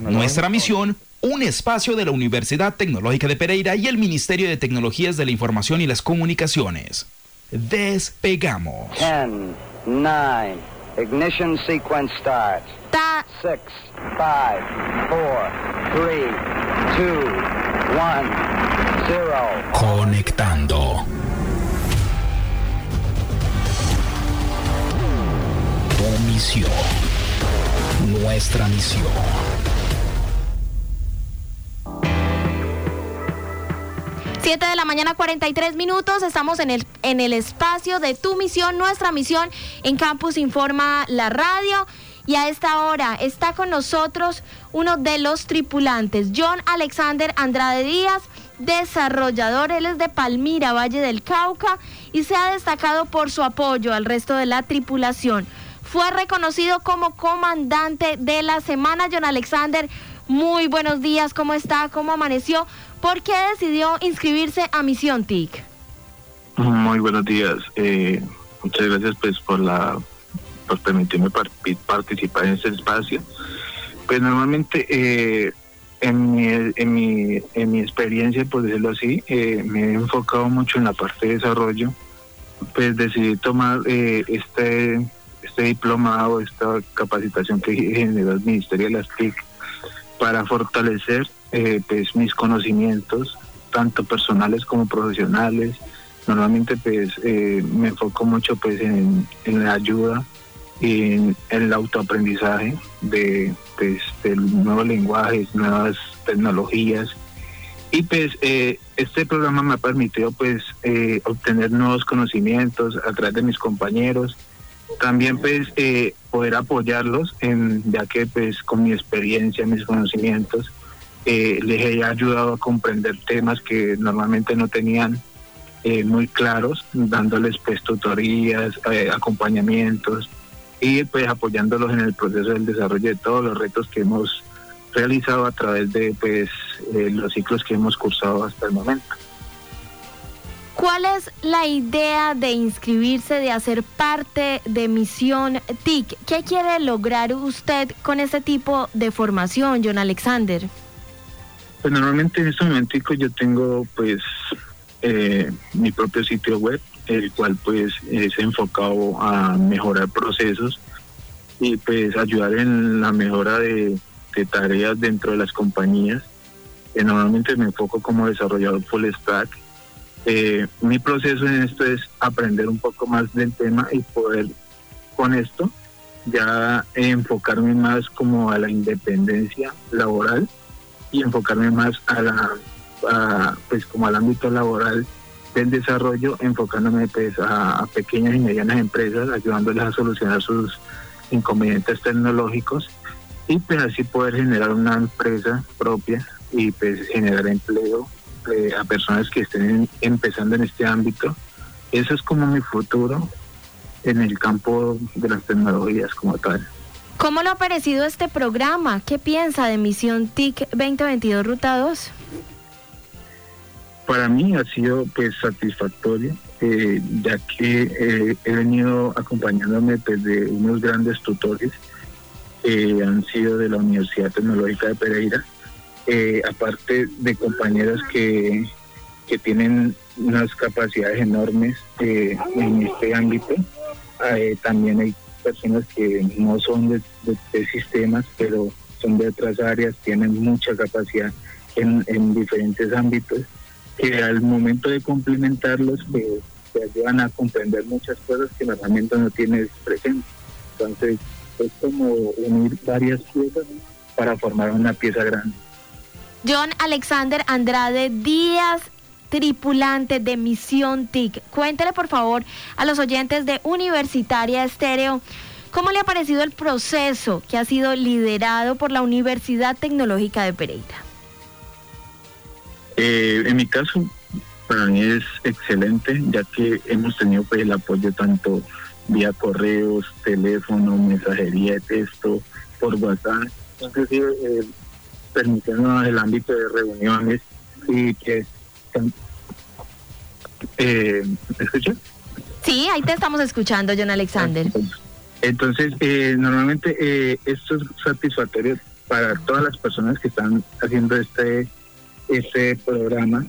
nuestra misión, un espacio de la Universidad Tecnológica de Pereira y el Ministerio de Tecnologías de la Información y las Comunicaciones. Despegamos. 10, 9, ignition sequence start. 6, 5, 4, 3, 2, 1, 0. Conectando. Tu misión. Nuestra misión. Siete de la mañana, 43 minutos. Estamos en el, en el espacio de tu misión, nuestra misión en Campus Informa la Radio. Y a esta hora está con nosotros uno de los tripulantes, John Alexander Andrade Díaz, desarrollador. Él es de Palmira, Valle del Cauca, y se ha destacado por su apoyo al resto de la tripulación. Fue reconocido como comandante de la semana, John Alexander. Muy buenos días, ¿cómo está? ¿Cómo amaneció? ¿Por qué decidió inscribirse a Misión TIC? Muy buenos días. Eh, muchas gracias pues por la por permitirme participar en este espacio. Pues normalmente eh, en, mi, en, mi, en mi experiencia, por decirlo así, eh, me he enfocado mucho en la parte de desarrollo. Pues decidí tomar eh, este, este diplomado, esta capacitación que generó el Ministerio de las TIC para fortalecer pues mis conocimientos, tanto personales como profesionales. Normalmente pues me enfoco mucho pues en, la ayuda en el autoaprendizaje de, pues, nuevos lenguajes, nuevas tecnologías. Y pues eh, este programa me ha permitido pues eh, obtener nuevos conocimientos a través de mis compañeros. También pues eh, poder apoyarlos en ya que pues con mi experiencia, mis conocimientos, les he ayudado a comprender temas que normalmente no tenían muy claros, dándoles pues tutorías, acompañamientos y pues apoyándolos en el proceso del desarrollo de todos los retos que hemos realizado a través de pues eh, los ciclos que hemos cursado hasta el momento. ¿Cuál es la idea de inscribirse, de hacer parte de Misión TIC? ¿Qué quiere lograr usted con este tipo de formación, John Alexander? Pues normalmente en este momento yo tengo pues eh, mi propio sitio web el cual pues es enfocado a mejorar procesos y pues ayudar en la mejora de, tareas dentro de las compañías. Eh, normalmente me enfoco como desarrollador full stack. Eh, mi proceso en esto es aprender un poco más del tema y poder con esto ya enfocarme más como a la independencia laboral y enfocarme más a la pues como al ámbito laboral del desarrollo, enfocándome pues, a, pequeñas y medianas empresas, ayudándoles a solucionar sus inconvenientes tecnológicos y pues así poder generar una empresa propia y pues generar empleo eh, a personas que estén empezando en este ámbito. Eso es como mi futuro en el campo de las tecnologías como tal. ¿Cómo le ha parecido este programa? ¿Qué piensa de Misión TIC 2022 Ruta 2? para mí ha sido pues satisfactorio, eh, ya que eh, he venido acompañándome desde pues, unos grandes tutores que han sido de la Universidad Tecnológica de Pereira, eh, aparte de compañeros que, que tienen unas capacidades enormes en este ámbito, también hay personas que no son de, de, sistemas, pero son de otras áreas, tienen mucha capacidad en, en diferentes ámbitos que al momento de complementarlos pues, te ayudan a comprender muchas cosas que herramienta no tiene presente. Entonces es como unir varias piezas para formar una pieza grande. John Alexander Andrade Díaz, tripulante de Misión TIC. Cuéntele por favor a los oyentes de Universitaria Estéreo. ¿Cómo le ha parecido el proceso que ha sido liderado por la Universidad Tecnológica de Pereira? Eh, en mi caso, para mí es excelente, ya que hemos tenido pues, el apoyo tanto vía correos, teléfono, mensajería de texto, por WhatsApp, inclusive eh, permitiendo el ámbito de reuniones y que... Eh, ¿Me escuchas? Sí, ahí te estamos escuchando, John Alexander. Entonces, eh, normalmente eh, esto es satisfactorio para todas las personas que están haciendo este, este programa,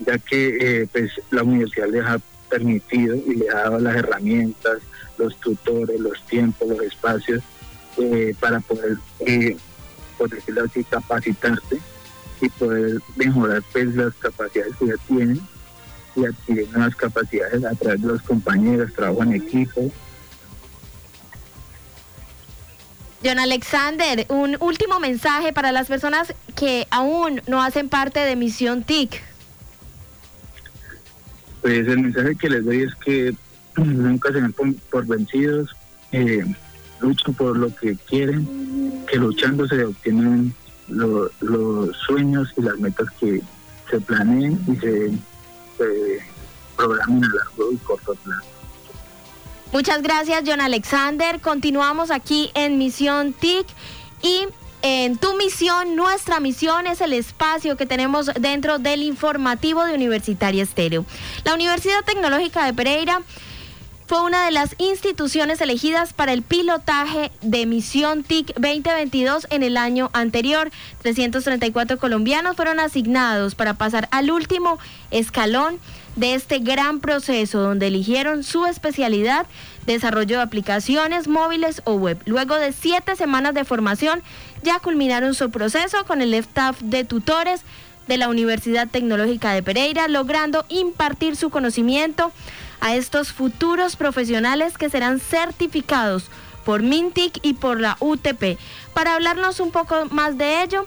ya que eh, pues la universidad les ha permitido y les ha dado las herramientas, los tutores, los tiempos, los espacios eh, para poder, eh, por decirlo así, capacitarse y poder mejorar pues, las capacidades que ya tienen y adquirir nuevas capacidades a través de los compañeros, trabajo en equipo. John Alexander, un último mensaje para las personas que aún no hacen parte de Misión TIC. Pues el mensaje que les doy es que nunca se ven por, vencidos, eh, luchan por lo que quieren, que luchando se obtienen los sueños y las metas que se planeen y se, programen a largo y corto plazo. Muchas gracias, John Alexander. Continuamos aquí en Misión TIC y en tu misión, nuestra misión es el espacio que tenemos dentro del informativo de Universitaria Estéreo. La Universidad Tecnológica de Pereira fue una de las instituciones elegidas para el pilotaje de Misión TIC 2022 en el año anterior. 334 colombianos fueron asignados para pasar al último escalón de este gran proceso donde eligieron su especialidad, desarrollo de aplicaciones móviles o web. Luego de siete semanas de formación, ya culminaron su proceso con el staff de tutores de la Universidad Tecnológica de Pereira, logrando impartir su conocimiento a estos futuros profesionales que serán certificados por Mintic y por la UTP. Para hablarnos un poco más de ello,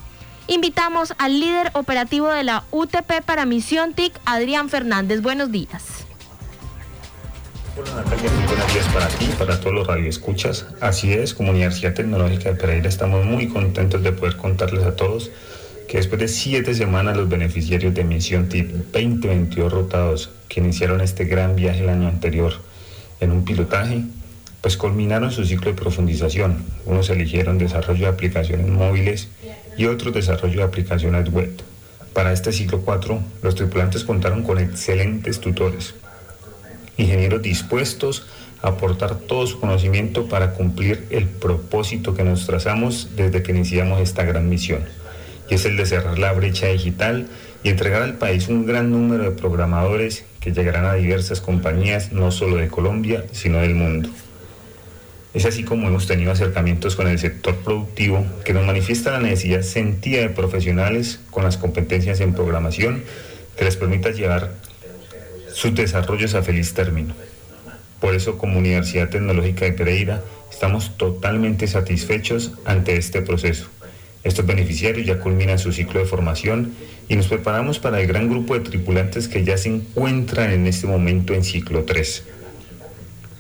invitamos al líder operativo de la UTP para Misión TIC, Adrián Fernández. Buenos días. Hola Natalia, muy buenos días para ti, para todos los radioescuchas. Así es, como Universidad Tecnológica de Pereira estamos muy contentos de poder contarles a todos que después de siete semanas los beneficiarios de Misión TIP 2022 rotados que iniciaron este gran viaje el año anterior en un pilotaje, pues culminaron su ciclo de profundización. Unos eligieron desarrollo de aplicaciones móviles y otros desarrollo de aplicaciones web. Para este ciclo 4, los tripulantes contaron con excelentes tutores, ingenieros dispuestos a aportar todo su conocimiento para cumplir el propósito que nos trazamos desde que iniciamos esta gran misión y es el de cerrar la brecha digital y entregar al país un gran número de programadores que llegarán a diversas compañías, no solo de Colombia, sino del mundo. Es así como hemos tenido acercamientos con el sector productivo que nos manifiesta la necesidad sentida de profesionales con las competencias en programación que les permita llevar sus desarrollos a feliz término. Por eso, como Universidad Tecnológica de Pereira, estamos totalmente satisfechos ante este proceso estos beneficiarios ya culminan su ciclo de formación y nos preparamos para el gran grupo de tripulantes que ya se encuentran en este momento en ciclo 3.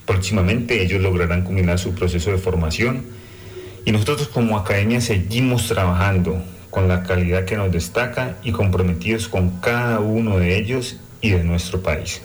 Próximamente ellos lograrán culminar su proceso de formación y nosotros como academia seguimos trabajando con la calidad que nos destaca y comprometidos con cada uno de ellos y de nuestro país.